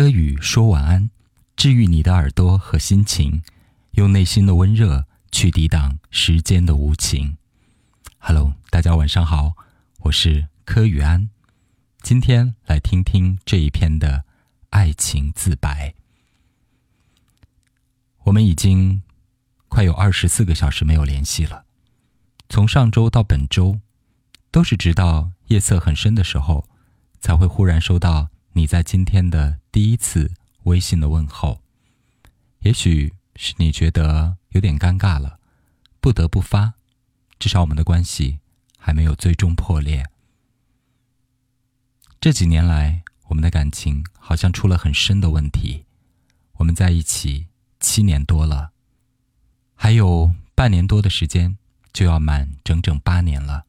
柯宇说晚安，治愈你的耳朵和心情，用内心的温热去抵挡时间的无情。Hello，大家晚上好，我是柯宇安，今天来听听这一篇的爱情自白。我们已经快有二十四个小时没有联系了，从上周到本周，都是直到夜色很深的时候，才会忽然收到。你在今天的第一次微信的问候，也许是你觉得有点尴尬了，不得不发。至少我们的关系还没有最终破裂。这几年来，我们的感情好像出了很深的问题。我们在一起七年多了，还有半年多的时间就要满整整八年了。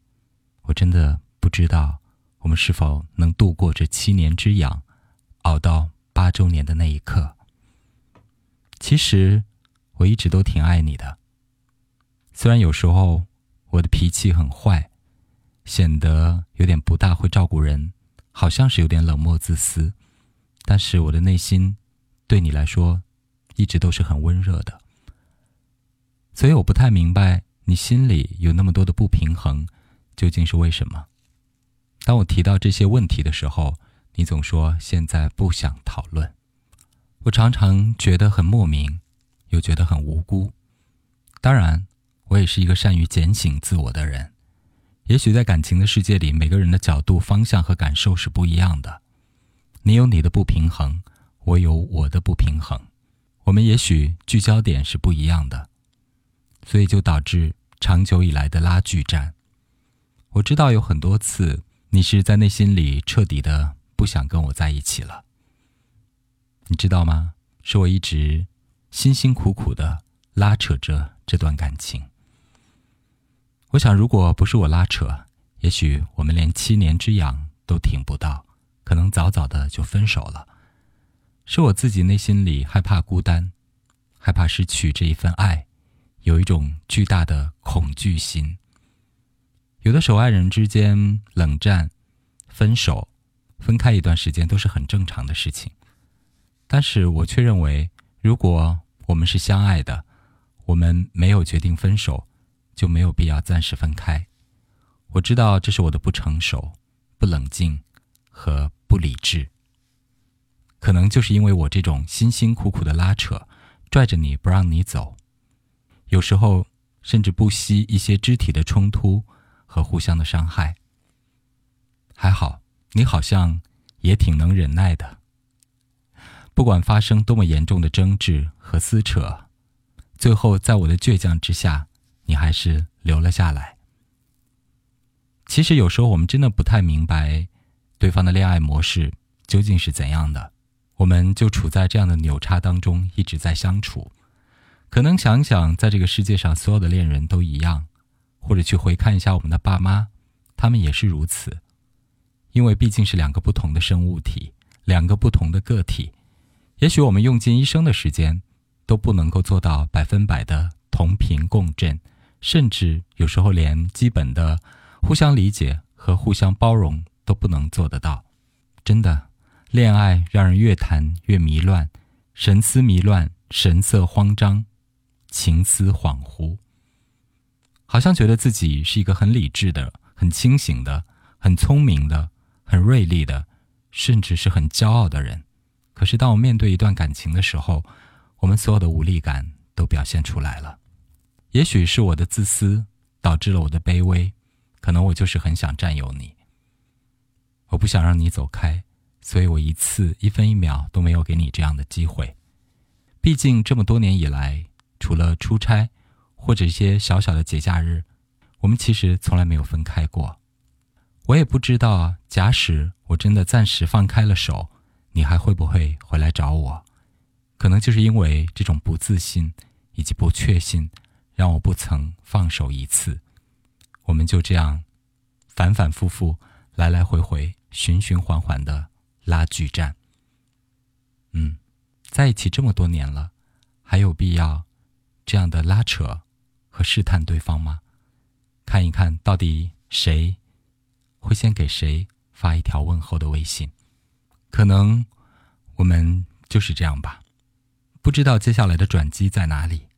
我真的不知道。我们是否能度过这七年之痒，熬到八周年的那一刻？其实我一直都挺爱你的。虽然有时候我的脾气很坏，显得有点不大会照顾人，好像是有点冷漠自私，但是我的内心对你来说一直都是很温热的。所以我不太明白你心里有那么多的不平衡，究竟是为什么？当我提到这些问题的时候，你总说现在不想讨论。我常常觉得很莫名，又觉得很无辜。当然，我也是一个善于检醒自我的人。也许在感情的世界里，每个人的角度、方向和感受是不一样的。你有你的不平衡，我有我的不平衡。我们也许聚焦点是不一样的，所以就导致长久以来的拉锯战。我知道有很多次。你是在内心里彻底的不想跟我在一起了，你知道吗？是我一直辛辛苦苦的拉扯着这段感情。我想，如果不是我拉扯，也许我们连七年之痒都挺不到，可能早早的就分手了。是我自己内心里害怕孤单，害怕失去这一份爱，有一种巨大的恐惧心。有的时候，爱人之间冷战、分手、分开一段时间都是很正常的事情。但是我却认为，如果我们是相爱的，我们没有决定分手，就没有必要暂时分开。我知道这是我的不成熟、不冷静和不理智。可能就是因为我这种辛辛苦苦的拉扯，拽着你不让你走，有时候甚至不惜一些肢体的冲突。和互相的伤害。还好，你好像也挺能忍耐的。不管发生多么严重的争执和撕扯，最后在我的倔强之下，你还是留了下来。其实有时候我们真的不太明白，对方的恋爱模式究竟是怎样的，我们就处在这样的扭差当中，一直在相处。可能想想，在这个世界上，所有的恋人都一样。或者去回看一下我们的爸妈，他们也是如此，因为毕竟是两个不同的生物体，两个不同的个体。也许我们用尽一生的时间，都不能够做到百分百的同频共振，甚至有时候连基本的互相理解和互相包容都不能做得到。真的，恋爱让人越谈越迷乱，神思迷乱，神色慌张，情思恍惚。好像觉得自己是一个很理智的、很清醒的、很聪明的、很锐利的，甚至是很骄傲的人。可是，当我面对一段感情的时候，我们所有的无力感都表现出来了。也许是我的自私导致了我的卑微，可能我就是很想占有你。我不想让你走开，所以我一次一分一秒都没有给你这样的机会。毕竟这么多年以来，除了出差。或者一些小小的节假日，我们其实从来没有分开过。我也不知道，假使我真的暂时放开了手，你还会不会回来找我？可能就是因为这种不自信以及不确信，让我不曾放手一次。我们就这样反反复复、来来回回、循循环环的拉锯战。嗯，在一起这么多年了，还有必要这样的拉扯？和试探对方吗？看一看到底谁会先给谁发一条问候的微信？可能我们就是这样吧，不知道接下来的转机在哪里。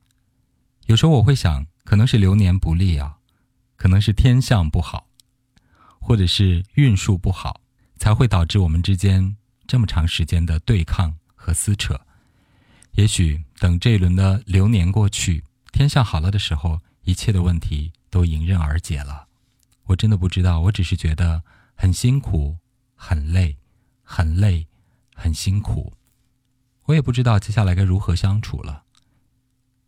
有时候我会想，可能是流年不利啊，可能是天象不好，或者是运数不好，才会导致我们之间这么长时间的对抗和撕扯。也许等这一轮的流年过去，天象好了的时候，一切的问题都迎刃而解了。我真的不知道，我只是觉得很辛苦，很累，很累，很辛苦。我也不知道接下来该如何相处了。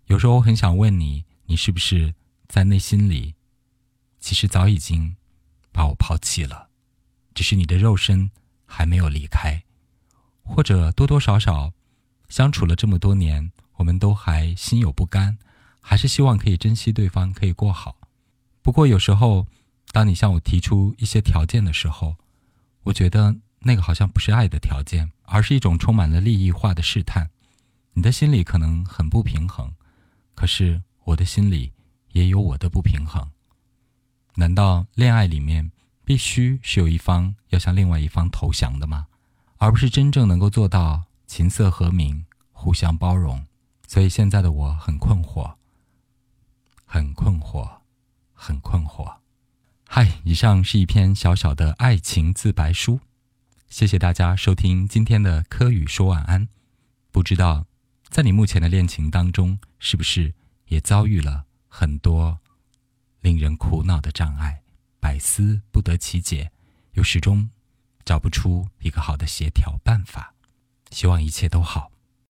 有时候我很想问你，你是不是在内心里，其实早已经把我抛弃了，只是你的肉身还没有离开，或者多多少少。相处了这么多年，我们都还心有不甘，还是希望可以珍惜对方，可以过好。不过有时候，当你向我提出一些条件的时候，我觉得那个好像不是爱的条件，而是一种充满了利益化的试探。你的心里可能很不平衡，可是我的心里也有我的不平衡。难道恋爱里面必须是有一方要向另外一方投降的吗？而不是真正能够做到？琴瑟和鸣，互相包容，所以现在的我很困惑，困惑，很困惑。嗨，以上是一篇小小的爱情自白书，谢谢大家收听今天的柯宇说晚安。不知道在你目前的恋情当中，是不是也遭遇了很多令人苦恼的障碍，百思不得其解，又始终找不出一个好的协调办法？希望一切都好。